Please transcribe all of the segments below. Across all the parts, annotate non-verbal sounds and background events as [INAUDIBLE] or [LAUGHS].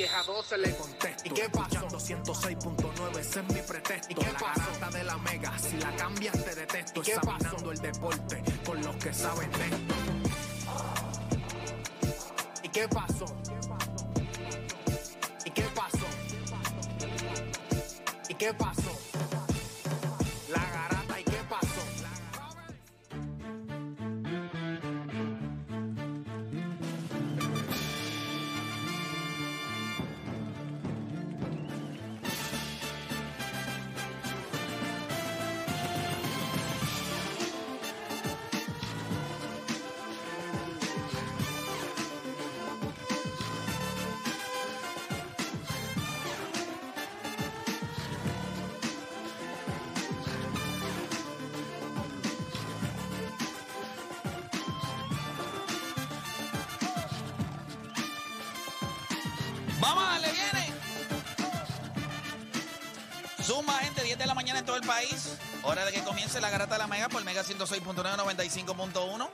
10 a 12 le contesto. ¿Y qué pasó? 106.9, ese es mi pretexto. ¿Y qué pasó? La de la mega, si la cambias te detesto. ¿Y qué Examinando pasó? el deporte con los que saben de esto. ¿Y qué pasó? ¿Y qué pasó? ¿Y qué pasó? ¿Y qué pasó? Todo el país. Hora de que comience la garata de la Mega por Mega 106.9, 95.1.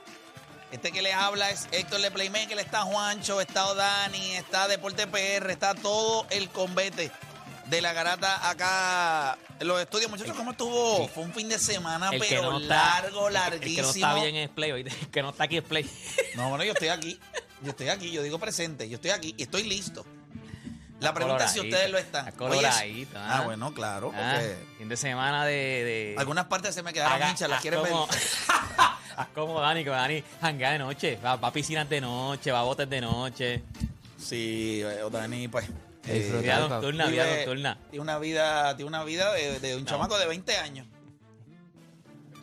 Este que le habla es Héctor de Playmaker, está Juancho, está Dani, está Deporte PR, está todo el combate de la garata acá en los estudios. Muchachos, ¿cómo estuvo? Fue un fin de semana, El pero no está- largo, que- larguísimo. El que no está bien es Play, el que no está aquí es Play. No, bueno, yo estoy aquí. Yo estoy aquí, yo digo presente, yo estoy aquí y estoy listo. La pregunta es si ustedes lo están. coloradito, ah, ah. bueno, claro, Ah, porque fin de semana de. de algunas partes se me quedaron Haga- hinchas, las quieres ver. como- [LAUGHS] [LAUGHS] Haz como Dani, que Dani janguea de noche, va, va a piscinas de noche, va a botes de noche. Sí, eh, Otani, pues. Vida eh, nocturna, vida nocturna. Tiene una vida, tiene una vida de, de un No. chamaco de 20 años.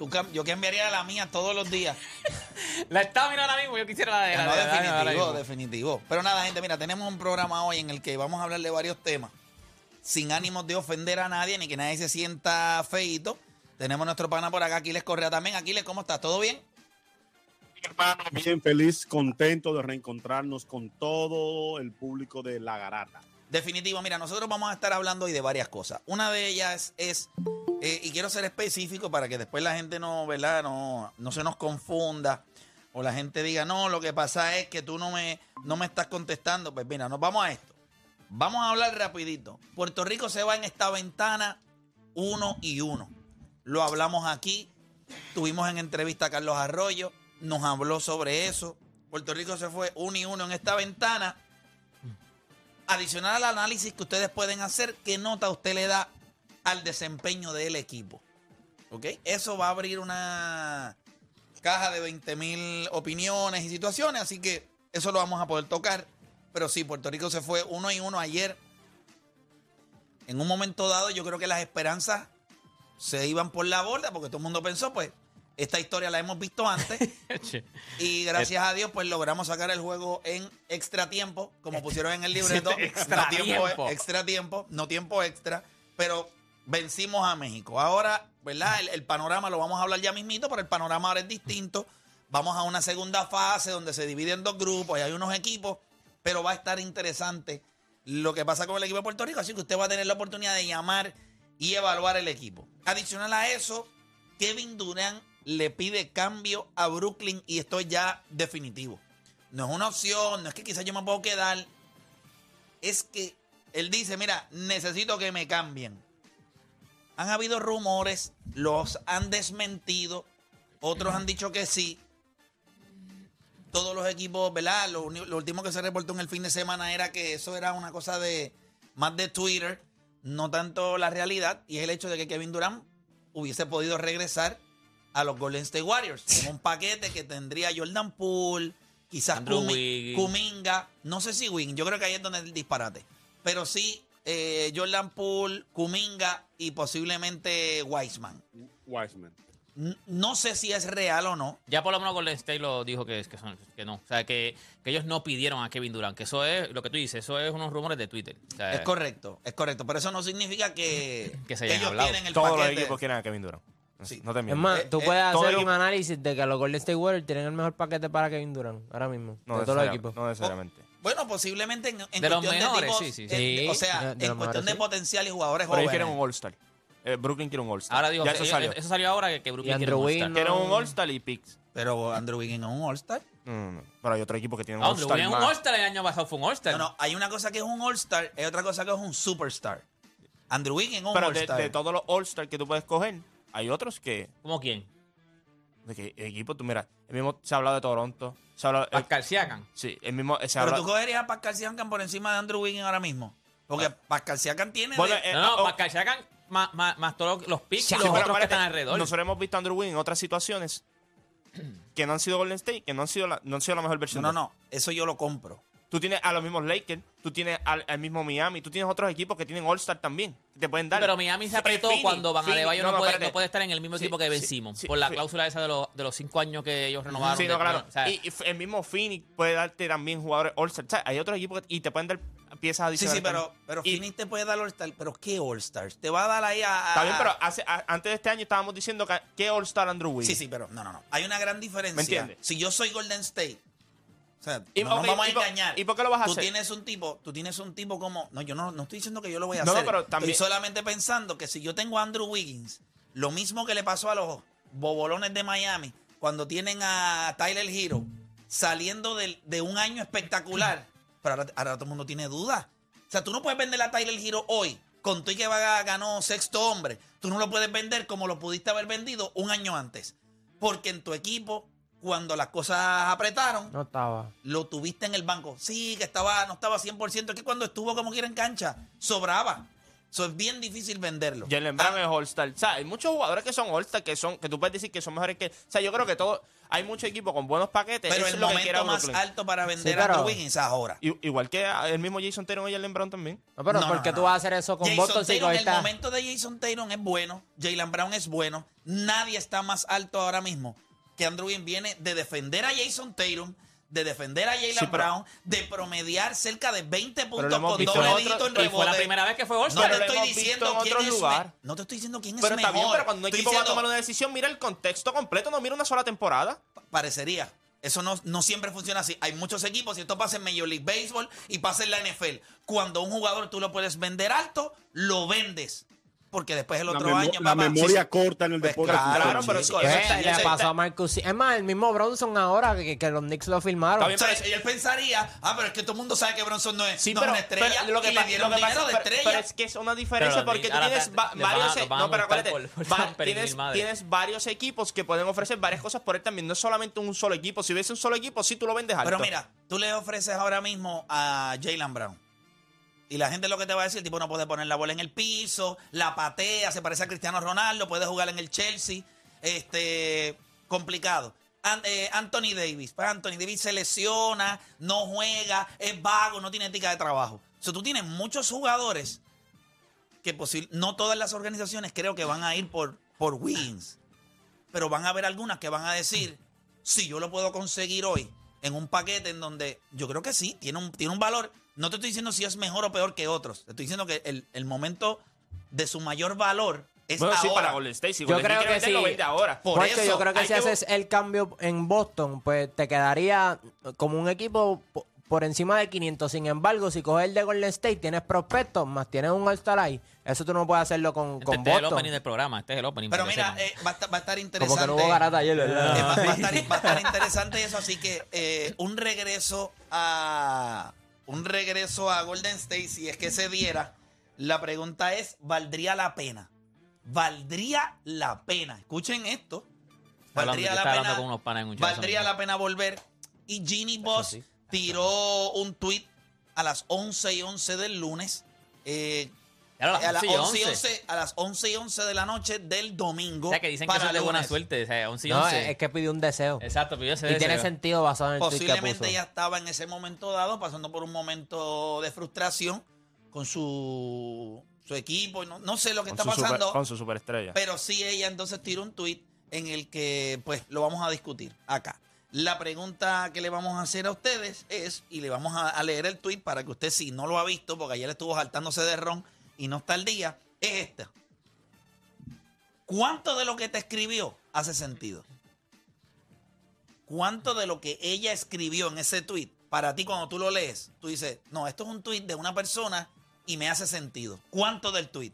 Tú cam- yo cambiaría la mía todos los días. [LAUGHS] La está mirando ahora mismo, yo quisiera la de la no, de definitivo, definitivo. Pero nada, gente, mira, tenemos un programa hoy en el que vamos a hablar de varios temas. Sin ánimos de ofender a nadie ni que nadie se sienta feito. Tenemos nuestro pana por acá, Aquiles Correa también. Aquiles, ¿cómo estás? ¿Todo bien? hermano, bien feliz, contento de reencontrarnos con todo el público de La Garata. Definitivo, mira, nosotros vamos a estar hablando hoy de varias cosas. Una de ellas es, eh, y quiero ser específico para que después la gente no, ¿verdad? No, no se nos confunda o la gente diga, no, lo que pasa es que tú no me, no me estás contestando. Pues mira, nos vamos a esto. Vamos a hablar rapidito. Puerto Rico se va en esta ventana uno y uno. Lo hablamos aquí. Tuvimos en entrevista a Carlos Arroyo. Nos habló sobre eso. Puerto Rico se fue uno y uno en esta ventana. Adicional al análisis que ustedes pueden hacer, ¿qué nota usted le da al desempeño del equipo? ¿Ok? Eso va a abrir una caja de 20 mil opiniones y situaciones, así que eso lo vamos a poder tocar. Pero sí, Puerto Rico se fue uno y uno ayer. En un momento dado, yo creo que las esperanzas se iban por la borda, porque todo el mundo pensó, pues, esta historia la hemos visto antes. [LAUGHS] Y gracias a Dios, pues logramos sacar el juego en extra tiempo, como pusieron en el [LAUGHS] libreto. Extra no tiempo, tiempo. extra tiempo, no tiempo extra. Pero vencimos a México. Ahora, ¿verdad? El, el panorama lo vamos a hablar ya mismito, pero el panorama ahora es distinto. Vamos a una segunda fase donde se divide en dos grupos y hay unos equipos, pero va a estar interesante lo que pasa con el equipo de Puerto Rico. Así que usted va a tener la oportunidad de llamar y evaluar el equipo. Adicional a eso, Kevin Durant le pide cambio a Brooklyn y esto es ya definitivo. No es una opción, no es que quizás yo me puedo quedar. Es que él dice, mira, necesito que me cambien. Han habido rumores, los han desmentido, otros han dicho que sí. Todos los equipos, ¿verdad? Lo, lo último que se reportó en el fin de semana era que eso era una cosa de más de Twitter, no tanto la realidad, y es el hecho de que Kevin Durant hubiese podido regresar a los Golden State Warriors [LAUGHS] en un paquete que tendría Jordan Poole, quizás Kumi-. Kuminga, no sé si Wing, yo creo que ahí es donde es el disparate, pero sí eh, Jordan Poole, Kuminga y posiblemente Wiseman. Wiseman. No sé si es real o no. Ya por lo menos Golden State lo dijo que, que, son- que no. O sea, que, que ellos no pidieron a Kevin Durant. Que eso es lo que tú dices, eso es unos rumores de Twitter. O sea, Es correcto, es correcto, pero eso no significa que, [LAUGHS] Que se hayan ellos hablado. tienen el Todos los paquete. equipos quieren a Kevin Durant. Sí. No te Es miento. más, Eh, tú eh, puedes todo hacer equipo- un análisis de que los Golden State Warriors tienen el mejor paquete para Kevin Durant ahora mismo. No de todos los necesariamente, equipos. No necesariamente. Bueno, posiblemente en, en De los cuestión mejores, de tipos, sí, sí, sí. eh, Sí, o sea, de- de en los cuestión mejores, de sí. potencial y jugadores Pero ellos quieren un All-Star. Eh, Brooklyn quiere un All-Star. Ahora dijo ya que eso salió. eso salió ahora que, que Brooklyn quiere un Andrew All-Star. Wiggins Quieren un. All-Star y picks. Pero Andrew Wiggins es un All-Star. No, no, no. Pero hay otro equipo que tiene un Ah, Andrew All-Star. Wiggins es un más. All-Star el año pasado fue un All-Star. No, no, hay una cosa que es un All-Star y otra cosa que es un Superstar. Andrew Wiggins es un Pero de, All-Star. de todos los All-Star que tú puedes coger, hay otros que. ¿Cómo quién? De que equipo, tú mira, el mismo se ha hablado de Toronto. Se ha hablado, eh, Pascal Siakam. sí, el mismo. Se Pero habla- tú cogerías a Pascal Siakam por encima de Andrew Wiggins ahora mismo. Porque Pascal Siakam tiene... Bueno, de- eh, No, no, oh, Pascal Siakam más, más, más todos los- picks sí, y pero los otros que están alrededor. Nosotros hemos visto a Andrew Wiggins en otras situaciones que no han sido Golden State, que no han sido la, no han sido la mejor no, versión. no, de- no, eso yo lo compro. Tú tienes a los mismos Lakers, tú tienes al, al mismo Miami, tú tienes otros equipos que tienen All-Star también. Que te pueden dar. Pero Miami se apretó Phoenix, cuando Van Adebayo no, no, puede, espérate. no puede estar en el mismo Sí, equipo que Ben sí, sí, por la sí. cláusula esa de, los- de los cinco años que ellos renovaron. Sí, de- no, claro. o sea, y, el mismo Phoenix puede darte también jugadores All-Star. O sea, hay otros equipos que- y te pueden dar piezas Sí, adicionales. sí, pero, también. pero Y- Phoenix te puede dar All-Star. ¿Pero qué All-Stars? Te va a dar ahí a... a- Está bien, pero hace, a- antes de este año estábamos diciendo que, que All-Star Andrew Wiggins. Sí, sí, pero no, no, no. Hay una gran diferencia. ¿Me entiendes? Si yo soy Golden State, o sea, Y- no nos ok, vamos a engañar. ¿y por qué lo vas a tú hacer? Tienes un tipo, tú tienes un tipo como... No, yo no, no estoy diciendo que yo lo voy a No, no, hacer. pero también- Estoy solamente pensando que si yo tengo a Andrew Wiggins, lo mismo que le pasó a los bobolones de Miami, cuando tienen a Tyler Hero saliendo del- de, un año espectacular, [LAUGHS] pero ahora, ahora todo el mundo tiene dudas. O sea, tú no puedes vender a Tyler Hero hoy con y que ganó sexto hombre. Tú no lo puedes vender como lo pudiste haber vendido un año antes. Porque en tu equipo, cuando las cosas apretaron, No estaba. lo tuviste en el banco. Sí, que estaba, no estaba 100%, es que cuando estuvo como quiera en cancha, sobraba. Eso es bien difícil venderlo. Jalen Brown es All-Star. O sea, hay muchos jugadores que son All-Star que son que tú puedes decir que son mejores que. O sea, yo creo que todo. Hay muchos equipos con buenos paquetes. Pero el es lo que quiere momento más Brooklyn. alto para vender Sí, a pero- Andrew Wiggins ahora. Igual que el mismo Jason Tatum y Jalen Brown también. No, pero No, ¿por qué no. tú vas a hacer eso con Jason Boston si Tatum, el momento de Jason Tatum es bueno, Jalen Brown es bueno, nadie está más alto ahora mismo que Andrew viene de defender a Jason Tatum, de defender a Jalen Sí, Brown, de promediar cerca de 20 puntos con doble dígito en y fue la rebote. primera vez que fue No te estoy diciendo en quién es lugar. No te estoy diciendo quién Pero es está mejor. bien, pero cuando un Estoy equipo va a tomar una decisión, mira el contexto completo, no mira una sola temporada. parecería. Eso no, no siempre funciona así. Hay muchos equipos, y esto pasa en Major League Baseball y pasa en la NFL. Cuando un jugador tú lo puedes vender alto, lo vendes. Porque después el otro año. la papá, memoria sí, corta en el Pues deporte. claro, pero chico, eso eso Eh, está- está- le eso pasó está- a Marcus. Es más, el mismo Bronson ahora que, que los Knicks lo firmaron. Bien, O sea, y él pensaría, ah, pero es que todo el mundo sabe que Bronson no es, Sí, no pero, es una estrella. pero lo que y le dieron lo que pasa- de pero- estrella. pero es que es una diferencia Pero porque tú tienes va- varios e- a no, pero multar acuérdate, por- por va- [LAUGHS] Tamper y tienes, varios equipos que pueden ofrecer varias cosas por él también, no es solamente un solo equipo. Si ves un solo equipo, sí tú lo vendes alto. Pero mira, tú le ofreces ahora mismo a Jalen Brown. Y la gente lo que te va a decir, el tipo no puede poner la bola en el piso, la patea, se parece a Cristiano Ronaldo, puede jugar en el Chelsea. Este, complicado. Eh, Anthony Davis. Pues Anthony Davis se lesiona, no juega, es vago, no tiene ética de trabajo. O sea, tú tienes muchos jugadores que no todas las organizaciones creo que van a ir por, por Wiggins. Pero van a haber algunas que van a decir, si yo lo puedo conseguir hoy en un paquete en donde yo creo que sí, tiene un, tiene un valor. No te estoy diciendo si es mejor o peor que otros. Te estoy diciendo que el, el momento de su mayor valor es Bueno, sí, ahora. para Golden State. Si Yo Golden creo State que lo sí. ahora. Por Porque eso yo creo que si que- haces el cambio en Boston, pues te quedaría como un equipo po- por encima de 500. Sin embargo, si coges el de Golden State, tienes prospectos, más tienes un All-Star ahí. Eso tú no puedes hacerlo con, Este, con este es el Boston. opening del programa. Este es el opening. Pero mira, eh, va, a estar, va a estar Como interesante. que no hubo garata ayer, Eh, ¿verdad? va, va a estar, [LAUGHS] va a estar interesante eso, así que eh, un regreso a un regreso a Golden State, si es que se diera, la pregunta es, ¿valdría la pena? ¿Valdría la pena? Escuchen esto. Hablando- ¿Valdría la pena? con unos en ¿Valdría la pena volver? Y Ginny Boss tiró un tweet a las 11 y 11 del lunes. eh, a las a, las 11 y 11 y 11. 11, a las 11 y 11 de la noche del domingo. O sea, que dicen que eso es de buena suerte. O sea, 11 y No, 11. es que pidió un deseo. Exacto, pidió ese Y tiene deseo. sentido basado en el que Posiblemente puso. ella estaba en ese momento dado pasando por un momento de frustración con su, su equipo. y No, no sé lo que Con está super- pasando. con su superestrella. Pero sí ella entonces tiró un tweet en el que pues lo vamos a discutir acá. La pregunta que le vamos a hacer a ustedes es, y le vamos a, a leer el tweet para que usted si no lo ha visto, porque ayer estuvo saltándose de ron y no está al día, es esta. ¿Cuánto de lo que te escribió hace sentido? ¿Cuánto de lo que ella escribió en ese tweet, para ti cuando tú lo lees, tú dices, no, esto es un tweet de una persona y me hace sentido? ¿Cuánto del tweet?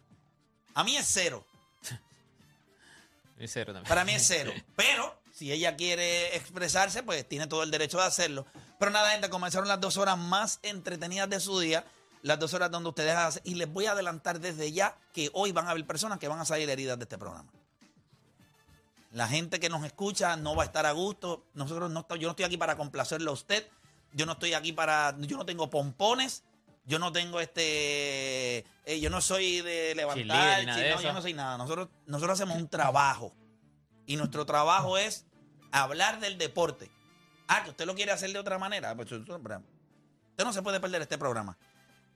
A mí es cero. Y cero también. Para mí es [LAUGHS] cero. Pero si ella quiere expresarse, pues tiene todo el derecho de hacerlo. Pero nada, gente, comenzaron las dos horas más entretenidas de su día. Las dos horas donde ustedes hacen. Y les voy a adelantar desde ya que hoy van a haber personas que van a salir heridas de este programa. La gente que nos escucha no va a estar a gusto. Nosotros no, yo no estoy aquí para complacerlo a usted. Yo no estoy aquí para. Yo no tengo pompones. Yo no tengo este. eh, yo no soy de levantar. De no, yo no soy nada. Nosotros, nosotros hacemos un trabajo. Y nuestro trabajo es hablar del deporte. Ah, que usted lo quiere hacer de otra manera. Pues, usted no se puede perder este programa.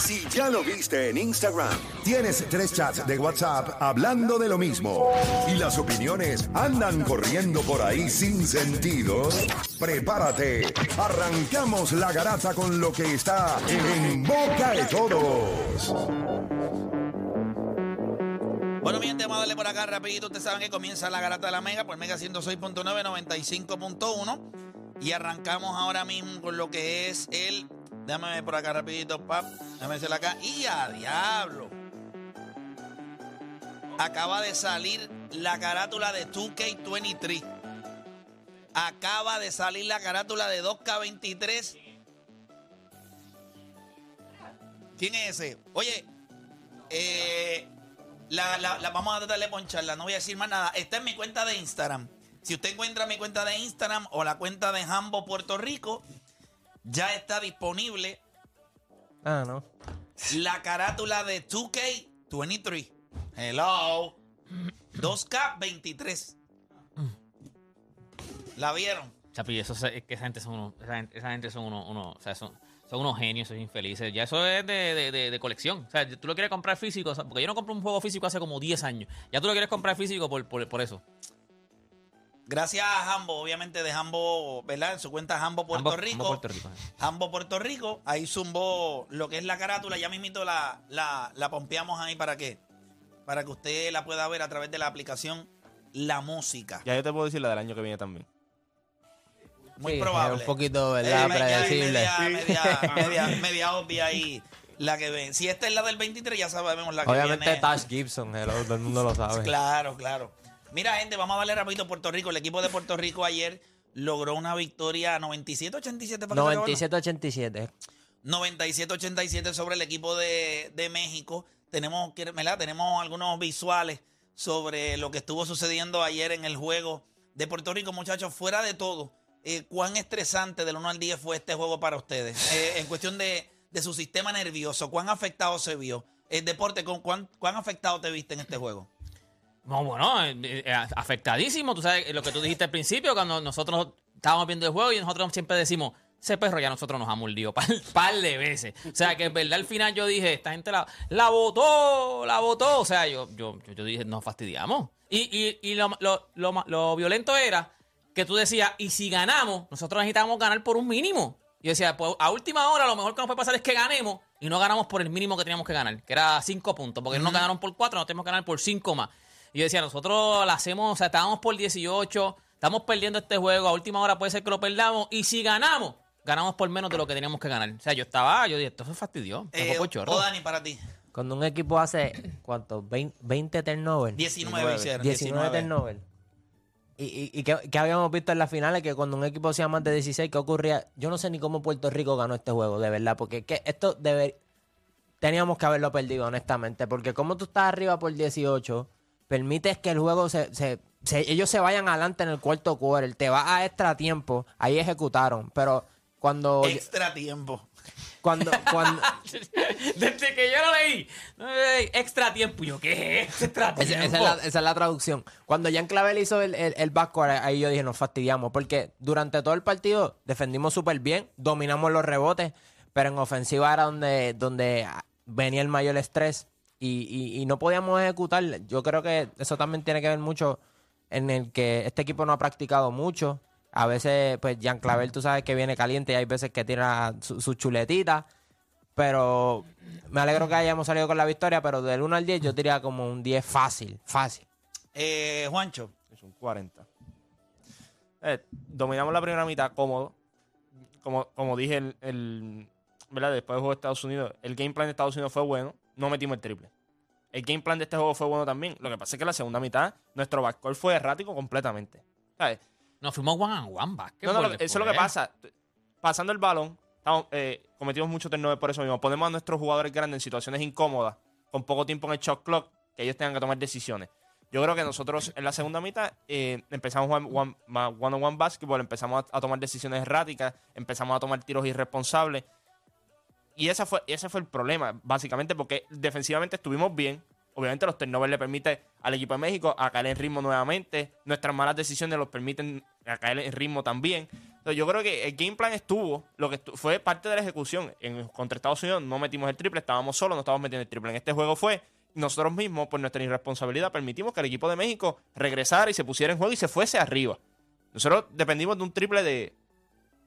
Si ya lo viste en Instagram, tienes tres chats de WhatsApp hablando de lo mismo y las opiniones andan corriendo por ahí sin sentido, prepárate. Arrancamos la garata con lo que está en boca de todos. Bueno, mi gente, vamos a darle por acá rapidito. Ustedes saben que comienza la garata de la Mega por Mega 106.9, 95.1. Y arrancamos ahora mismo con lo que es el... Déjame ver por acá rapidito, pap. Déjame decirlo acá. Y a diablo. Acaba de salir la carátula de 2K23. Acaba de salir la carátula de 2K23. ¿Quién es ese? Oye, eh, la, la- la- vamos a tratar de poncharla, no voy a decir más nada. Está en mi cuenta de Instagram. Si usted encuentra mi cuenta de Instagram o la cuenta de Hambo Puerto Rico, ya está disponible Ah, no. la carátula de 2K23. Hello. 2K23. ¿La vieron? Chapi, eso es que esa gente son unos, esa gente, esa gente son unos, unos- o sea, son, son unos genios, son infelices. Ya eso es de, de- de- de colección. O sea, tú lo quieres comprar físico, o sea, porque yo no compro un juego físico hace como 10 años. Ya tú lo quieres comprar físico por, por, por eso. Gracias a Hambo, obviamente de Hambo, ¿verdad? En su cuenta Hambo Puerto Rico. ambos Puerto Rico. eh. Hambo Puerto Rico, ahí zumbó lo que es la carátula, ya mismito la, la, la pompeamos ahí para que, para que usted la pueda ver a través de la aplicación La Música. Ya yo te puedo decir la del año que viene también. Muy Sí, probable. un poquito, ¿verdad? Eh, media- predecible. Media, media, [LAUGHS] media, media obvia ahí la que ven. Si esta es la del 23, ya sabemos la que Obviamente viene. Tash Gibson, hello, todo el mundo lo sabe. Claro, claro. Mira, gente, vamos a darle rapidito a Puerto Rico. El equipo de Puerto Rico ayer logró una victoria 97-87. ¿para qué se acabó? 97-87. 97-87 sobre el equipo de, de México. Tenemos. Tenemos algunos visuales sobre lo que estuvo sucediendo ayer en el juego de Puerto Rico, muchachos. Fuera de todo, eh, ¿cuán estresante del 1 al 10 fue este juego para ustedes? Eh, en cuestión de, de su sistema nervioso, ¿cuán afectado se vio? El deporte, ¿con ¿cuán, ¿cuán afectado te viste en este juego? No, bueno, eh, eh, afectadísimo. Tú sabes lo que tú dijiste al principio, cuando nosotros estábamos viendo el juego y nosotros siempre decimos, ese perro ya nosotros nos ha mordido par, [LAUGHS] par de veces. O sea, que en verdad al final yo dije, esta gente la, la votó, la votó. O sea, yo, yo, yo, yo dije, nos fastidiamos. Y, y, y lo, lo, lo, lo violento era que tú decías, y si ganamos, nosotros necesitamos ganar por un mínimo. Y yo decía, pues a última hora lo mejor que nos puede pasar es que ganemos y no ganamos por el mínimo que teníamos que ganar, que era cinco puntos, porque no ganaron por cuatro, nos tenemos que ganar por cinco más. Y yo decía, nosotros la hacemos, o sea, estábamos por 18, estamos perdiendo este juego, a última hora puede ser que lo perdamos, y si ganamos, ganamos por menos de lo que teníamos que ganar. O sea, yo estaba, yo dije, esto se fastidió, Eh, chorro. o Dani, para ti. Cuando un equipo hace, [COUGHS] ¿cuánto? 20, 20 turnovers. 19 hicieron. 19 turnovers. Y, y, y que, que habíamos visto en las finales que cuando un equipo hacía más de 16, ¿qué ocurría? Yo no sé ni cómo Puerto Rico ganó este juego, de verdad, porque que esto debe, teníamos que haberlo perdido, honestamente, porque como tú estás arriba por 18, permites que el juego se, se- se- ellos se vayan adelante en el cuarto quarter, te vas a extra tiempo, ahí ejecutaron, pero cuando Extra tiempo. cuando [LAUGHS] cuando Desde que yo lo leí, extra tiempo. Yo, ¿qué es extra tiempo? Esa, esa es la, esa es la traducción. Cuando Jan Clavel hizo el, el, el backcourt, ahí yo dije, nos fastidiamos. Porque durante todo el partido defendimos súper bien, dominamos los rebotes, pero en ofensiva era donde, donde venía el mayor estrés y, y- y no podíamos ejecutar. Yo creo que eso también tiene que ver mucho en el que este equipo no ha practicado mucho. A veces, pues, Jan Clavel, tú sabes que viene caliente y hay veces que tira su, su chuletita. Pero me alegro que hayamos salido con la victoria, pero del 1 al 10 yo diría como un 10 fácil, fácil. Eh, Juancho, Es un 40. Eh, dominamos la primera mitad cómodo. Como, como dije, el, el- ¿verdad? después del juego de Estados Unidos, el game plan de Estados Unidos fue bueno. No metimos el triple. El game plan de este juego fue bueno también. Lo que pasa es que en la segunda mitad, nuestro backcourt fue errático completamente. ¿Sabes? Nos fuimos one and one basketball No, no, eso es lo que pasa. Pasando el balón, estamos, eh, cometimos muchos turnovers por eso mismo. Ponemos a nuestros jugadores grandes en situaciones incómodas, con poco tiempo en el shot clock, que ellos tengan que tomar decisiones. Yo creo que nosotros en la segunda mitad eh, empezamos a jugar one, más one-on-one basketball, empezamos a, a tomar decisiones erráticas, empezamos a tomar tiros irresponsables. Y ese fue, fue el problema, básicamente, porque defensivamente estuvimos bien. Obviamente los turnovers le permiten al equipo de México a caer en ritmo nuevamente. Nuestras malas decisiones los permiten a caer en ritmo también. Entonces, yo creo que el game plan estuvo, lo que fue parte de la ejecución. En, contra Estados Unidos no metimos el triple, estábamos solos, no estábamos metiendo el triple. En este juego fue nosotros mismos, por nuestra irresponsabilidad, permitimos que el equipo de México regresara y se pusiera en juego y se fuese arriba. Nosotros dependimos de un triple de,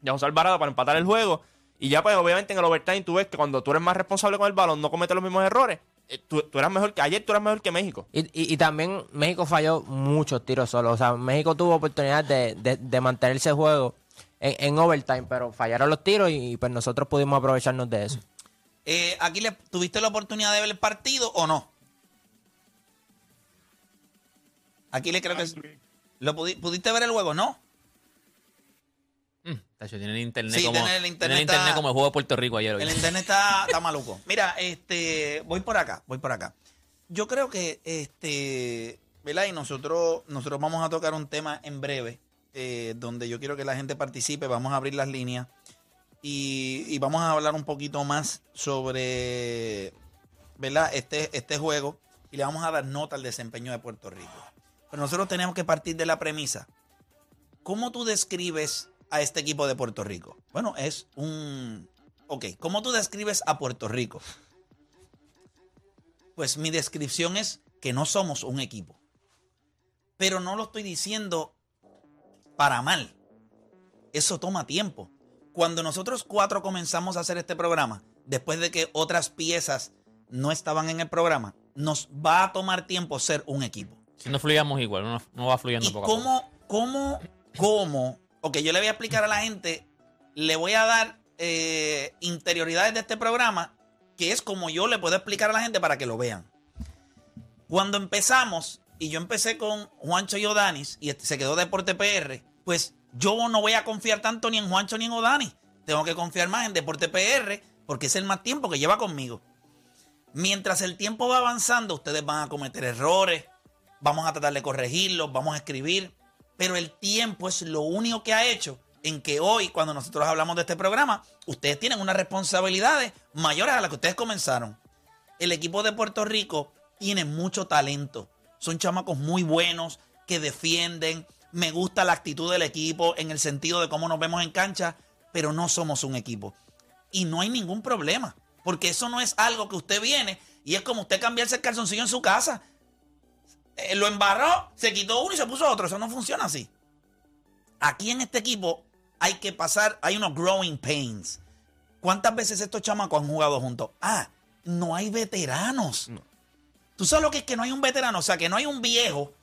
de José Alvarado para empatar el juego. Y ya, pues, obviamente, en el overtime tú ves que cuando tú eres más responsable con el balón, no cometes los mismos errores. eh, Tú, tú eras mejor que ayer, tú eras mejor que México. Y, y- y también México falló muchos tiros solos. O sea, México tuvo oportunidad de, de, de mantenerse el juego en, en overtime, pero fallaron los tiros y, pues nosotros pudimos aprovecharnos de eso. eh, aquí le, ¿tuviste la oportunidad de ver el partido o no? Aquí le creo que... es- ¿Lo pudi- ¿Pudiste ver el juego? ¿No? Mm, tacho, tiene el internet Sí, como tiene el internet tiene está- como el juego de Puerto Rico ayer. El internet está, está maluco. Mira, este, voy por acá, voy por acá. Yo creo que, este, ¿verdad? Y nosotros, nosotros vamos a tocar un tema en breve, eh, donde yo quiero que la gente participe. Vamos a abrir las líneas y, y vamos a hablar un poquito más sobre, ¿verdad? Este, este juego y le vamos a dar nota al desempeño de Puerto Rico. Pero nosotros tenemos que partir de la premisa. ¿Cómo tú describes a este equipo de Puerto Rico? Bueno, es un... Ok, ¿cómo tú describes a Puerto Rico? Pues mi descripción es que no somos un equipo. Pero no lo estoy diciendo para mal. Eso toma tiempo. Cuando nosotros cuatro comenzamos a hacer este programa, después de que otras piezas no estaban en el programa, nos va a tomar tiempo ser un equipo. Si no fluíamos igual, no, no va fluyendo ¿Y poco a poco. cómo, cómo, cómo? Ok, yo le voy a explicar a la gente, le voy a dar eh, interioridades de este programa, que es como yo le puedo explicar a la gente para que lo vean. Cuando empezamos, y yo empecé con Juancho y Odanis, y este- se quedó Deporte PR, pues yo no voy a confiar tanto ni en Juancho ni en Odanis. Tengo que confiar más en Deporte PR, porque es el más tiempo que lleva conmigo. Mientras el tiempo va avanzando, ustedes van a cometer errores, vamos a tratar de corregirlos, vamos a escribir, pero el tiempo es lo único que ha hecho en que hoy, cuando nosotros hablamos de este programa, ustedes tienen unas responsabilidades mayores a las que ustedes comenzaron. El equipo de Puerto Rico tiene mucho talento, son chamacos muy buenos que defienden, me gusta la actitud del equipo en el sentido de cómo nos vemos en cancha, pero no somos un equipo. Y no hay ningún problema, porque eso no es algo que usted viene y es como usted cambiarse el calzoncillo en su casa. Eh, lo embarró, se quitó uno y se puso otro. Eso no funciona así. Aquí en este equipo hay que pasar, hay unos growing pains. ¿Cuántas veces estos chamacos han jugado juntos? Ah, no hay veteranos. ¿Tú sabes lo que es que no hay un veterano? O sea, que no hay un viejo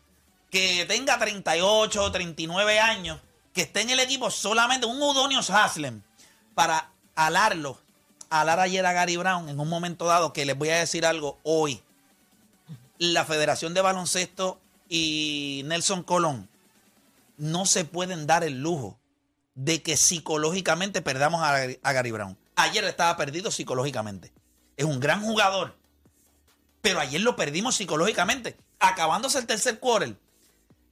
que tenga 38, 39 años, que esté en el equipo solamente un Udonios Haslem para alarlo, alar ayer a Gary Brown en un momento dado, que les voy a decir algo hoy. La Federación de Baloncesto y Nelson Colón no se pueden dar el lujo de que psicológicamente perdamos a, Gary Brown. Ayer estaba perdido psicológicamente. Es un gran jugador. Pero ayer lo perdimos psicológicamente. Acabándose el tercer quarter.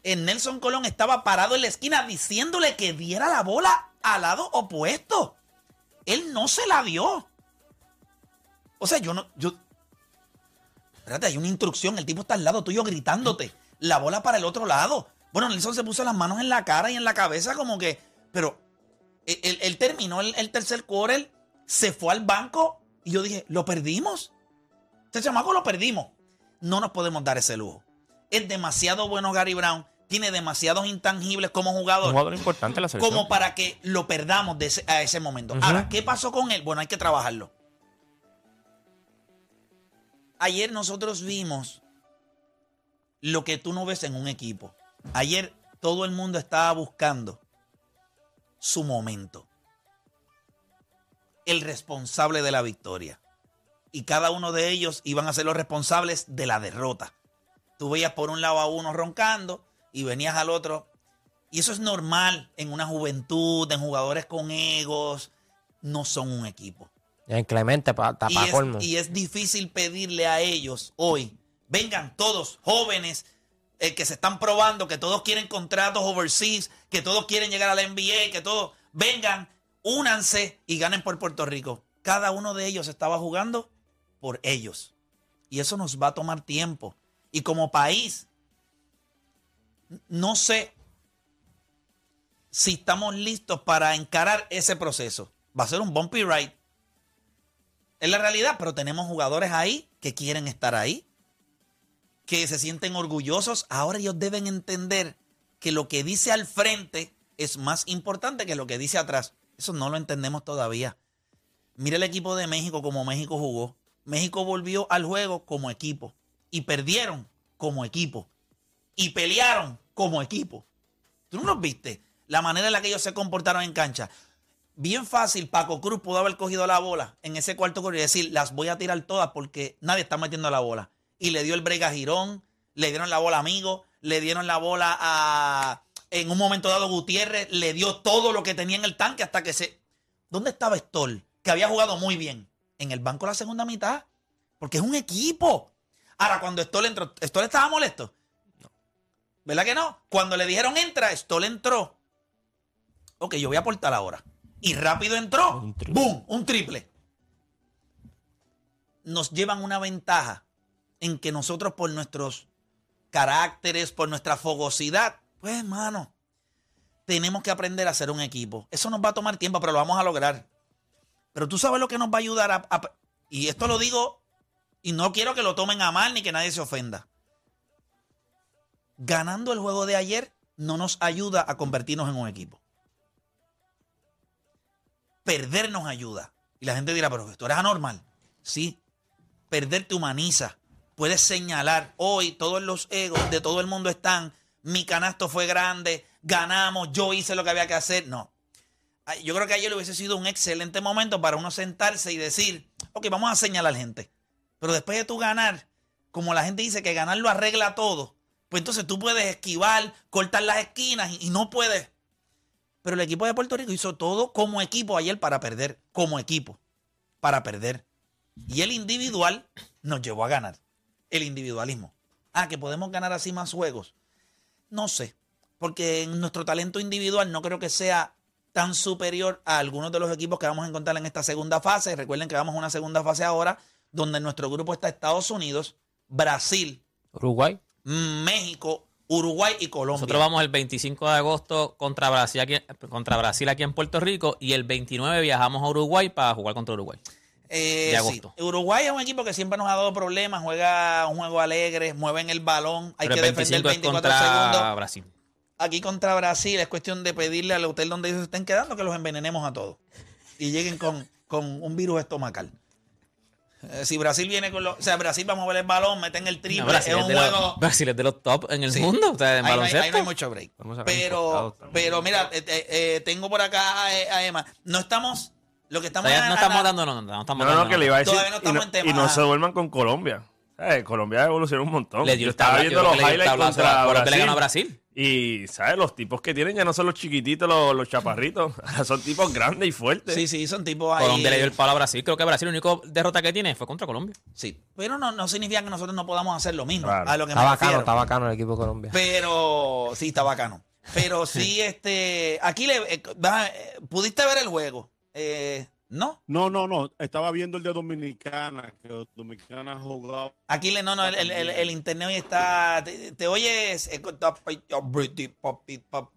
El Nelson Colón estaba parado en la esquina diciéndole que diera la bola al lado opuesto. Él no se la dio. O sea, yo no. Yo, espérate, hay una instrucción. El tipo está al lado tuyo gritándote. La bola para el otro lado. Bueno, Nelson se puso las manos en la cara y en la cabeza, como que. Pero él, él- él terminó el, el tercer quarter, se fue al banco y yo dije, ¿lo perdimos? Este chamaco lo perdimos. No nos podemos dar ese lujo. Es demasiado bueno Gary Brown. Tiene demasiados intangibles como Un jugador jugador importante la selección. como para que lo perdamos de ese- a ese momento. Ahora, ¿qué pasó con él? Bueno, hay que trabajarlo. Ayer nosotros vimos lo que tú no ves en un equipo. Ayer todo el mundo estaba buscando su momento. El responsable de la victoria. Y cada uno de ellos iban a ser los responsables de la derrota. Tú veías por un lado a uno roncando y venías al otro y eso es normal en una juventud, en jugadores con egos. No son un equipo. En Clemente, para colmo. y es difícil pedirle a ellos hoy, vengan todos jóvenes eh, que se están probando, que todos quieren contratos overseas, que todos quieren llegar a la NBA, que todos vengan, únanse y ganen por Puerto Rico. Cada uno de ellos estaba jugando por ellos. Y eso nos va a tomar tiempo. Y como país, no sé si estamos listos para encarar ese proceso. Va a ser un bumpy ride. Es la realidad, pero tenemos jugadores ahí que quieren estar ahí, que se sienten orgullosos. Ahora ellos deben entender que lo que dice al frente es más importante que lo que dice atrás. Eso no lo entendemos todavía. Mira el equipo de México como México jugó. México volvió al juego como equipo y perdieron como equipo y pelearon como equipo. ¿Tú no los viste? La manera en la que ellos se comportaron en cancha. Bien fácil, Paco Cruz pudo haber cogido la bola en ese cuarto corredor y decir, las voy a tirar todas porque nadie está metiendo la bola. Y le dio el brega a Girón, le dieron la bola a Amigo, le dieron la bola a... En un momento dado Gutiérrez le dio todo lo que tenía en el tanque hasta que se... ¿Dónde estaba Stoll? Que había jugado muy bien. En el banco la segunda mitad. Porque es un equipo. Ahora, cuando Stoll entró, ¿Stoll estaba molesto? ¿Verdad que no? Cuando le dijeron entra, Stoll entró. Ok, yo voy a aportar ahora. Y rápido entró. Un. ¡Boom! Un triple. Nos llevan una ventaja en que nosotros por nuestros caracteres, por nuestra fogosidad, pues hermano, tenemos que aprender a ser un equipo. Eso nos va a tomar tiempo, pero lo vamos a lograr. Pero tú sabes lo que nos va a ayudar a... a- y esto lo digo y no quiero que lo tomen a mal ni que nadie se ofenda. Ganando el juego de ayer no nos ayuda a convertirnos en un equipo. Perder nos ayuda. Y la gente dirá, pero esto eres anormal. Sí, perder te humaniza. Puedes señalar, hoy todos los egos de todo el mundo están, mi canasto fue grande, ganamos, yo hice lo que había que hacer. No. Yo creo que ayer hubiese sido un excelente momento para uno sentarse y decir, ok, vamos a señalar gente. Pero después de tú ganar, como la gente dice que ganar lo arregla todo, pues entonces tú puedes esquivar, cortar las esquinas y no puedes. Pero el equipo de Puerto Rico hizo todo como equipo ayer para perder, como equipo, para perder. Y el individual nos llevó a ganar. El individualismo. Ah, que podemos ganar así más juegos. No sé, porque en nuestro talento individual no creo que sea tan superior a algunos de los equipos que vamos a encontrar en esta segunda fase. Recuerden que vamos a una segunda fase ahora, donde en nuestro grupo está Estados Unidos, Brasil, Uruguay. México, Uruguay y Colombia. Nosotros vamos el 25 de agosto contra Brasil, aquí, contra Brasil aquí en Puerto Rico y el 29 viajamos a Uruguay para jugar contra Uruguay. Eh, de sí. agosto. Uruguay es un equipo que siempre nos ha dado problemas, juega un juego alegre, mueven el balón, hay Pero que el defender 25 es 24 contra segundos. Brasil. Aquí contra Brasil es cuestión de pedirle al hotel donde ellos estén quedando que los envenenemos a todos y lleguen con, con un virus estomacal. Eh, si Brasil viene con los. O sea, Brasil va a mover el balón, meten el triple, No, Brasil, es es un los, juego. Brasil es de los top en el Sí. mundo, o sea, en Ahí no, hay, baloncesto. ahí no hay mucho break. Pero, pero mira, eh, eh, eh, tengo por acá a, a Emma. No estamos. Lo que estamos no estamos dando, no, no, no estamos No, no, dando que le iba a decir. Todavía no y, estamos no, en tema, y no se duerman con Colombia. ¿Sabes? Colombia evolucionó un montón. Le dio estaba tabla- viendo los highlights contra a Colombia, le Brasil. ganó a Brasil. Y, ¿sabes? Los tipos que tienen ya no son los chiquititos, los, los chaparritos. [LAUGHS] son tipos grandes y fuertes. Sí, sí, son tipos ahí. Colombia le dio el palo a Brasil. Creo que Brasil, la única derrota que tiene fue contra Colombia. Sí, pero no, no significa que nosotros no podamos hacer lo mismo. Claro. A lo que Está me bacano, refiero. está bacano el equipo de Colombia. Pero sí, está bacano. Pero sí, [LAUGHS] este. Aquí le. eh, va, eh, ¿Pudiste ver el juego? Eh, ¿No? No, no, no. Estaba viendo el de Dominicana, que Dominicana ha jugado. Aquí le, no, no, el, el- el- el internet hoy está. Te, te oyes eh,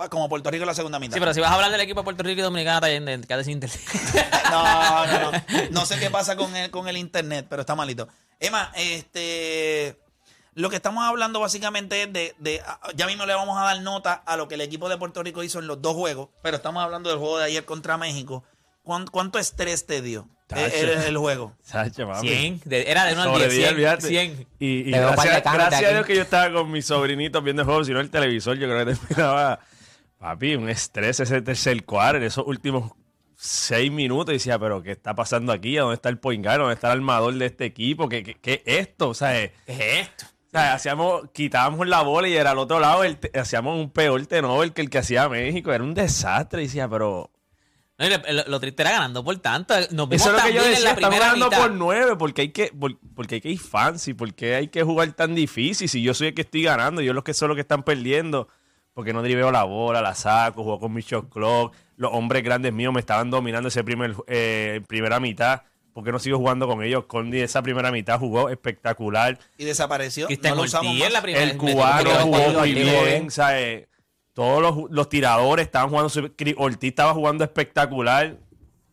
como Puerto Rico en la segunda mitad. Sí, pero si vas a hablar del equipo de Puerto Rico y Dominicana, también quédate sin internet. [LAUGHS] No, no, no. [LAUGHS] No sé qué pasa con el, con el internet, pero está malito. Emma, este. Lo que estamos hablando básicamente es de, de- Ya mismo le vamos a dar nota a lo que el equipo de Puerto Rico hizo en los dos juegos, pero estamos hablando del juego de ayer contra México. ¿Cuán- ¿Cuánto estrés te dio Tacho. el, el- juego? [LAUGHS] Sacha, mami. 100. de- era de 1 al Sobre 10. 10, 100. olvídate. 100. Y, y gracias, gracias a. Dios que yo estaba con mis sobrinitos viendo el juego, si no el televisor, yo creo que [LAUGHS] terminaba, papi, un estrés ese tercer quarter, esos últimos seis minutos. Y decía, pero ¿qué está pasando aquí? ¿A ¿Dónde está el point guard? ¿Dónde está el armador de este equipo? ¿Qué, qué, qué es esto? O sea, eh, ¿Qué es esto? o sea, hacíamos, quitábamos la bola y era al otro lado, el te- hacíamos un peor tenover que el que hacía México. Era un desastre. Y decía, pero No, lo, lo triste era ganando por tanto. Nos vimos Eso es lo que yo decía, estamos ganando mitad. por nueve, porque hay que, por- porque hay que ir fancy, porque hay que jugar tan difícil. Si yo soy el que estoy ganando, yo los que son los que están perdiendo, porque no driveo la bola, la saco, juego con mi shot clock, los hombres grandes míos me estaban dominando ese primer, eh, primera mitad, porque no sigo jugando con ellos. Condi esa primera mitad jugó espectacular. Y desapareció. No lo usamos más. la primera El cubano jugó muy bien. ¿sabes? Todos los, los tiradores estaban jugando. Ortiz estaba jugando espectacular.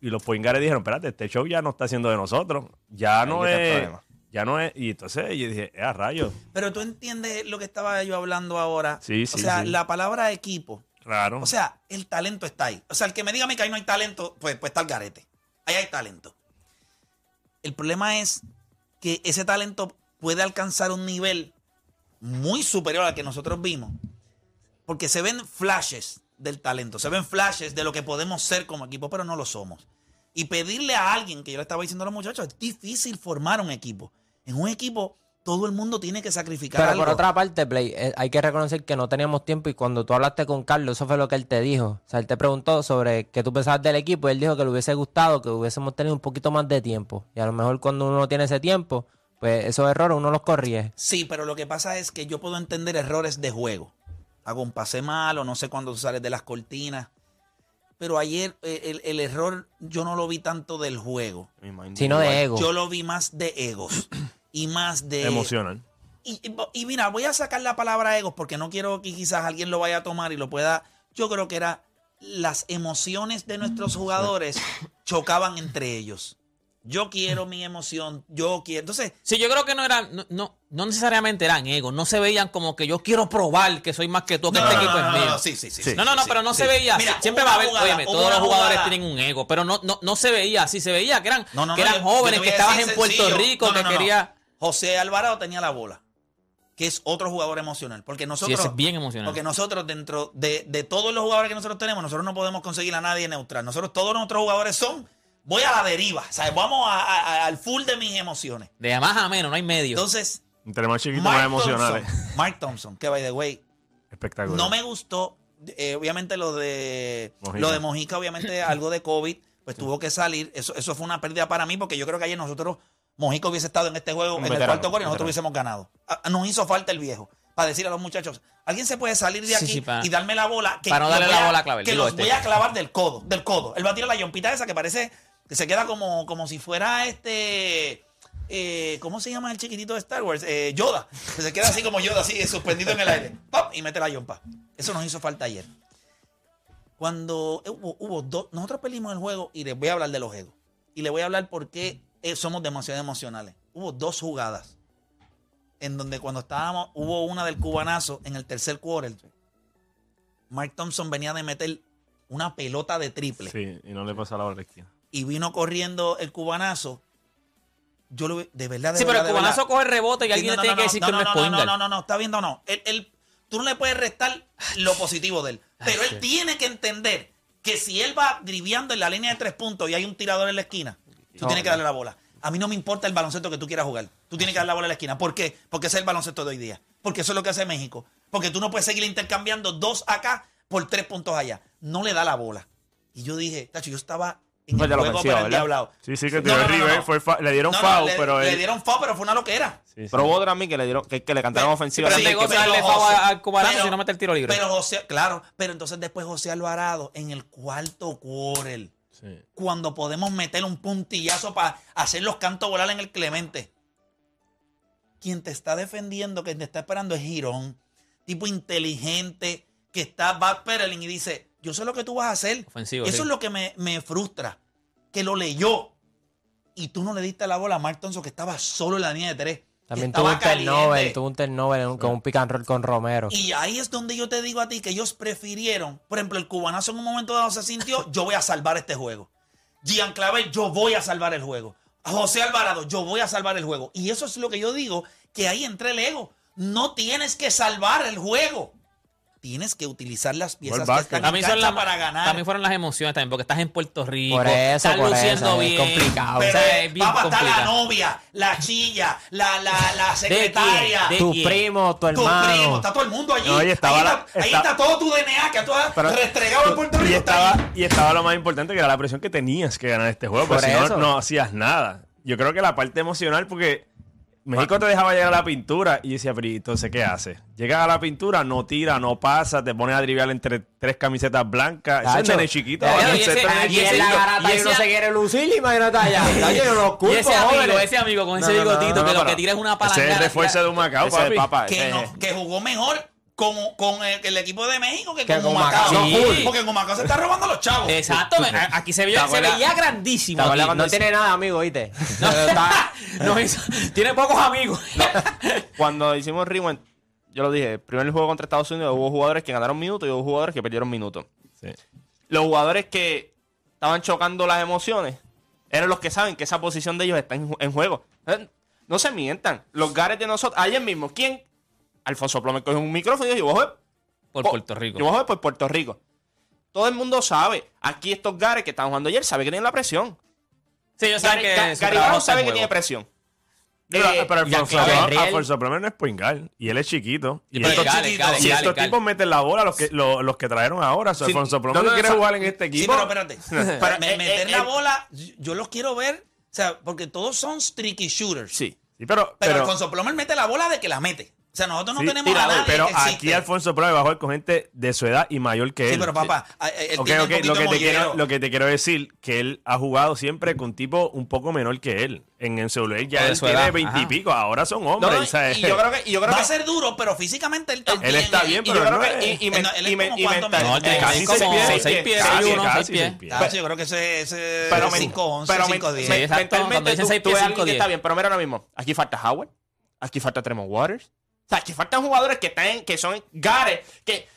Y los poingares dijeron: Espérate, este show ya no está siendo de nosotros. Ya no Ahí es. problema. Ya no es. Y entonces yo dije: ¡Eh, a rayos! Pero tú entiendes lo que estaba yo hablando ahora. Sí, O sí, sea, sí. la palabra equipo. Raro. O sea, el talento está ahí. O sea, el que me diga a mí que ahí no hay talento, pues, pues está el garete. Ahí hay talento. El problema es que ese talento puede alcanzar un nivel muy superior al que nosotros vimos. Porque se ven flashes del talento, se ven flashes de lo que podemos ser como equipo, pero no lo somos. Y pedirle a alguien, que yo le estaba diciendo a los muchachos, es difícil formar un equipo. En un equipo, todo el mundo tiene que sacrificar Pero algo. por otra parte, Play, eh, hay que reconocer que no teníamos tiempo y cuando tú hablaste con Carlos, eso fue lo que él te dijo. O sea, él te preguntó sobre qué tú pensabas del equipo y él dijo que le hubiese gustado que hubiésemos tenido un poquito más de tiempo. Y a lo mejor cuando uno no tiene ese tiempo, pues esos errores uno los corrige. Sí, pero lo que pasa es que yo puedo entender errores de juego. Hago un pase malo, no sé cuándo tú sales de las cortinas. Pero ayer eh, el, el error yo no lo vi tanto del juego. Sino de ego. Yo lo vi más de egos [CLEARS THROAT] y más de... Emocional. Y mira, voy a sacar la palabra egos porque no quiero que quizás alguien lo vaya a tomar y lo pueda... Yo creo que era las emociones de nuestros jugadores [LAUGHS] chocaban entre ellos. Yo quiero mi emoción, yo quiero... Entonces, Sí, yo creo que no eran, no, no, no necesariamente eran egos, no se veían como que yo quiero probar que soy más que tú, que No, este no, equipo no, es mío. no, sí, sí, sí, Sí. sí, No, no, no, sí, pero no sí. se veía. Mira, Siempre va a haber, óyeme, todos los jugadores tienen un ego, pero no, no, no se veía así, se veía que eran, que eran jóvenes, que estabas en Puerto. Rico, que quería... José Alvarado tenía la bola, que es otro jugador emocional. Porque nosotros. ese es bien emocional. Porque nosotros, dentro de, de todos los jugadores que nosotros tenemos, nosotros no podemos conseguir a nadie neutral. Nosotros, todos nuestros jugadores son. Voy a la deriva. O sea, vamos a- a- a- al full de mis emociones. De más a menos, no hay medio. Entonces, Entre más chiquitos, más Mark emocionales. Thompson, Mark Thompson, que by the way, Espectacular. no me gustó, eh, obviamente lo de Mojica. lo de Mojica, obviamente [LAUGHS] algo de COVID, pues tuvo que salir. Eso, eso fue una pérdida para mí, porque yo creo que ayer nosotros, Mojica hubiese estado en este juego Un en el veterano, cuarto gol y nosotros hubiésemos ganado. Ah, Nos hizo falta el viejo. Para decir a los muchachos, alguien se puede salir de Sí, aquí sí, pa- y darme la bola. Que para no los darle voy la a- bola a Clavel, Que digo los este. voy a clavar del codo, del codo. Él va a tirar la yompita esa que parece que se queda como, como si fuera este. eh, ¿Cómo se llama el chiquitito de Star Wars? Eh, Yoda. Que se queda así como Yoda, así suspendido en el aire. ¡Pam! Y mete la yompa. Eso nos hizo falta ayer. Cuando hubo, hubo dos. Nosotros perdimos el juego y les voy a hablar de los egos. Y les voy a hablar por qué eh, somos demasiado emocionales. Hubo dos jugadas en donde cuando estábamos, hubo una del cubanazo en el tercer quarter. Mark Thompson venía de meter una pelota de triple Sí, y no le pasa la bola. Y vino corriendo el cubanazo. Yo lo de verdad, de sí, pero el cubanazo verdad. coge el rebote y Sí, alguien no, le no, tiene no, que decir no, que no, no, es no, no, no, no, no, está viendo no. Él, él- tú no le puedes restar lo positivo de él. Pero él tiene que entender que si él va driviando en la línea de tres puntos y hay un tirador en la esquina, tú tienes que darle la bola. A mí no me importa el baloncesto que tú quieras jugar. Tú tienes que dar la bola a la esquina. ¿Por qué? Porque ese es el baloncesto de hoy día. Porque eso es lo que hace México. Porque tú no puedes seguir intercambiando dos acá por tres puntos allá. No le da la bola. Y yo dije, tacho, yo estaba en Fue el de la juego ofensiva, para el ¿verdad? diablado. Sí, sí, que tiró no, el no, River, no. fue fa- le dieron No, no, foul, le, pero le él... dieron foul, pero fue una loquera. Sí, sí. Pero hubo otra a mí que le dieron, que, que le cantaron Pero- ofensiva. Pero Sí, pero favor al cubanazo pero- si no mete el tiro libre. Pero José, claro, pero entonces después José Alvarado en el cuarto quarter, Sí. cuando podemos meter un puntillazo para hacer los cantos volar en el Clemente. Quien te está defendiendo, quien te está esperando es Girón, tipo inteligente, que está backpedaling y dice, yo sé lo que tú vas a hacer. Ofensivo, Eso sí. es lo que me, me frustra, que lo leyó. Y tú no le diste la bola a Mark Thompson, que estaba solo en la línea de tres. También tuvo un turnover, tuvo un turnover en un- con un pick and roll con Romero. Y ahí es donde yo te digo a ti que ellos prefirieron, por ejemplo, el cubanazo en un momento dado se sintió, [LAUGHS] yo voy a salvar este juego. Gian Clavel, yo voy a salvar el juego. José Alvarado, yo voy a salvar el juego. Y eso es lo que yo digo, que ahí entra el ego. No tienes que salvar el juego. Tienes que utilizar las piezas que están en También, son para ganar. también fueron las emociones también, porque estás en Puerto Rico, Por eso, estás por luciendo eso, es bien. complicado. Pero, o sea, es bien papá, está la novia, la chilla, la, la, la secretaria. ¿De tu quién? primo, tu Tu hermano. primo, está todo el mundo allí. No, y estaba ahí, la- está, ahí todo tu DNA que tú has Pero- restregado en Puerto Rico. Y ahí. estaba, y estaba lo más importante que era la presión que tenías que ganar este juego, porque Por si no, eso. no hacías nada. Yo creo que la parte emocional, porque México te dejaba llegar a la pintura y decía, pero ¿y entonces qué hace? Llegas a la pintura, no tira, no pasa, te pones a driviar entre tres camisetas blancas. Ese es nene chiquito. y ese- y ese- en la garata y ese- se quiere lucir, imagínate allá. [LAUGHS] Yo Y culpo, ese amigo, ese amigo con No, ese no, no, bigotito no, que lo que tira es una Ese palanca. es el refuerzo de un Macao, Ese es papi. ese- no- que jugó mejor con, con el, el equipo de México que, Que con con Humacao. Macao. No, Sí. Porque en Humacao se está robando a los chavos. Exacto, aquí se, vio, ¿Te se veía grandísimo. ¿Te acuerdas aquí. No tiene nada, amigo, ¿viste? [LAUGHS] No, no hizo- tiene pocos amigos. Cuando hicimos Rewind, yo lo dije, el primer juego contra Estados Unidos hubo jugadores que ganaron minutos y hubo jugadores que perdieron minutos. Sí. Los jugadores que estaban chocando las emociones eran los que saben que esa posición de ellos está en, en juego. No se mientan. Los gares de nosotros, ayer mismo, ¿quién? Alfonso Plomer cogió un micrófono y dijo, yo voy a jugar Por po- Puerto Rico. Yo voy a jugar por Puerto Rico. Todo el mundo sabe. Aquí estos gares que estaban jugando ayer saben que tienen la presión. Sí, ellos saben que Ga- su Gary trabajo Brown está en sabe que tiene presión. Pero, Eh, pero Alfonso, Plomer- Riel. Alfonso Plomer no es point guard, y él es chiquito. Y Y estos Gale, chiquitos, Gale, Si Gale, estos Gale. tipos meten la bola, los que, lo- los que trajeron ahora, so Sí, Alfonso Plomer no, no, quiere jugar en este Sí, equipo. pero espérate. [LAUGHS] Pero, Me- eh, meter eh, la bola, yo los quiero ver. O sea, porque todos son streaky shooters. Sí. Sí, pero, Pero, pero, Alfonso Plomer mete la bola de que la mete. O sea, nosotros no sí, tenemos a tirador, nadie pero que aquí Alfonso a jugar con gente de su edad y mayor que él. Sí, pero papá, a- él Ok, tiene un ok, poquito lo que, te quiero, lo que te quiero decir, que él ha jugado siempre con tipo un poco menor que él. En el celular O ya de él tiene veintipico, ahora son No, hombres. no, ¿sabes? y yo creo que, y yo creo [LAUGHS] Va que a ser duro, pero físicamente él también. Él está bien, y yo pero creo no que es- y, y, men- Él es y como y. No, Eh, casi seis pies, seis seis uno, casi seis pies. yo creo que ese, ese pero, 5 11, pero 5 men- 10. men- Sí, exacto. Cuando mentalmente tú, ves a cinco, alguien que diez. está bien, pero mira ahora mismo, aquí falta Howard, aquí falta Tremont Waters, o sea, aquí faltan jugadores que están, que son gares, que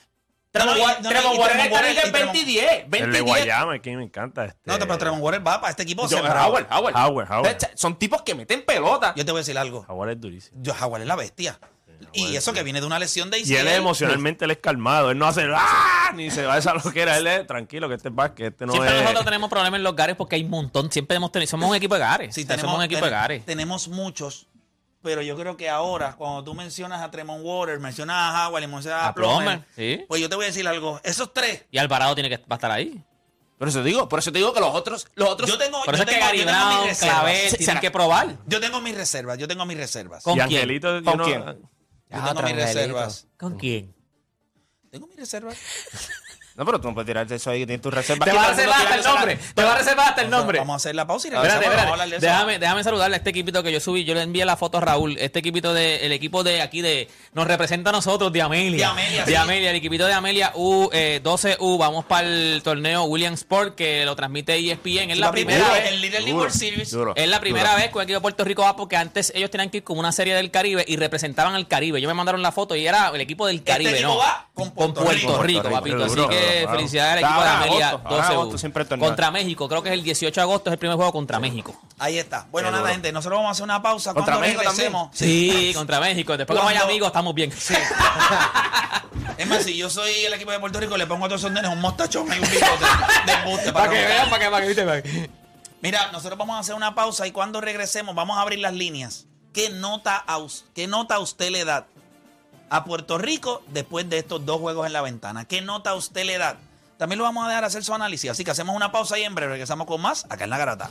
Tremont No, y- Wa- no, Tremont y Waters Tremont está en y Tremont- 20 y 10, 20 El de y 10. Guayama, que me encanta. Este, No, pero Tremont Waters va para este equipo. Yo-. Howard, Howard. Howard, Howard. Son tipos que meten pelota. Yo te voy a decir algo. Howard es durísimo. Yo, Howard es la bestia. Y eso que viene de una lesión de Y ACL. él es emocionalmente, él es calmado. Él no hace ¡ah! ni se va a esa loquera. Él es tranquilo, que este es básquet, este no Siempre es. nosotros tenemos problemas en los gares porque hay un montón. Siempre hemos tenido. Somos un equipo de gares. Sí, tenemos, somos un equipo de ten- gares. tenemos muchos, pero yo creo que ahora, cuando tú mencionas a Tremont Waters, mencionas a Howard y mencionas a, A Plummer, Plummer, sí. pues yo te voy a decir algo. Esos tres, Y Alvarado tiene que va a estar ahí. Por eso te digo, por eso te digo que los otros, los otros. yo tengo, Por yo eso que Gary yo tengo mis Brown, reservas. Clavel tienen que probar. Yo tengo mis reservas, yo tengo mis reservas. ¿Con y quién? Angelito, yo ¿Con no- quién? Yo Ah, tengo mis Angelito. reservas. ¿Con quién? Tengo mis reservas. No, pero tú no puedes tirarte eso ahí que tienes tu reserva. Te va a el reservar hasta el nombre. Te va a reservar hasta el nombre. Vamos a hacer la pausa y regresamos. Espérate, Vamos a hablar de espérate. eso. Déjame, déjame saludarle a este equipito que yo subí. Yo le envié la foto a Raúl. Este equipito de, el equipo de aquí de, nos representa a nosotros, de Amelia. De Amelia, De sí. Amelia, el equipito de Amelia U, eh, 12U. Vamos para el torneo William Sport que lo transmite ESPN. Es Sí, la papi, primera duro, vez. El Duro, World Series. duro. Es la primera vez que un equipo de Puerto Rico va porque antes ellos tenían que ir como una serie del Caribe y representaban al Caribe. Ellos me mandaron la foto y era el equipo del Caribe, equipo ¿no? va con Puerto Puerto Rico. Rico, Puerto Rico, papito. Así duro, que wow. felicidades al equipo de Amelia agosto, ahora 12U. agosto siempre. Contra México, creo que es el 18 de agosto, es el primer juego contra México. Ahí está. Bueno, Qué nada, duro. gente. Nosotros vamos a hacer una pausa. ¿Contra Cuando México también? regresemos. Sí, contra México. Después como hay Cuando- amigos, estamos bien. [LAUGHS] Es más, si yo soy el equipo de Puerto Rico, le pongo a todos esos nenes un mostachón y un bigote [LAUGHS] de embuste para que vean, para que, para que, para que- Mira, nosotros vamos a hacer una pausa y cuando regresemos vamos a abrir las líneas. ¿Qué nota, a qué nota usted le da a Puerto Rico después de estos dos juegos en la ventana? ¿Qué nota usted le da? También lo vamos a dejar hacer su análisis. Así que hacemos una pausa y en breve regresamos con más acá en La Garata.